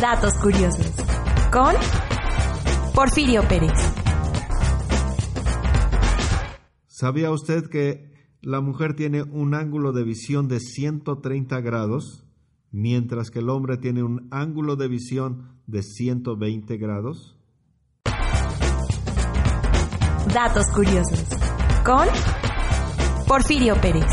Datos curiosos con Porfirio Pérez. ¿Sabía usted que la mujer tiene un ángulo de visión de 130 grados, mientras que el hombre tiene un ángulo de visión de 120 grados? Datos curiosos con Porfirio Pérez.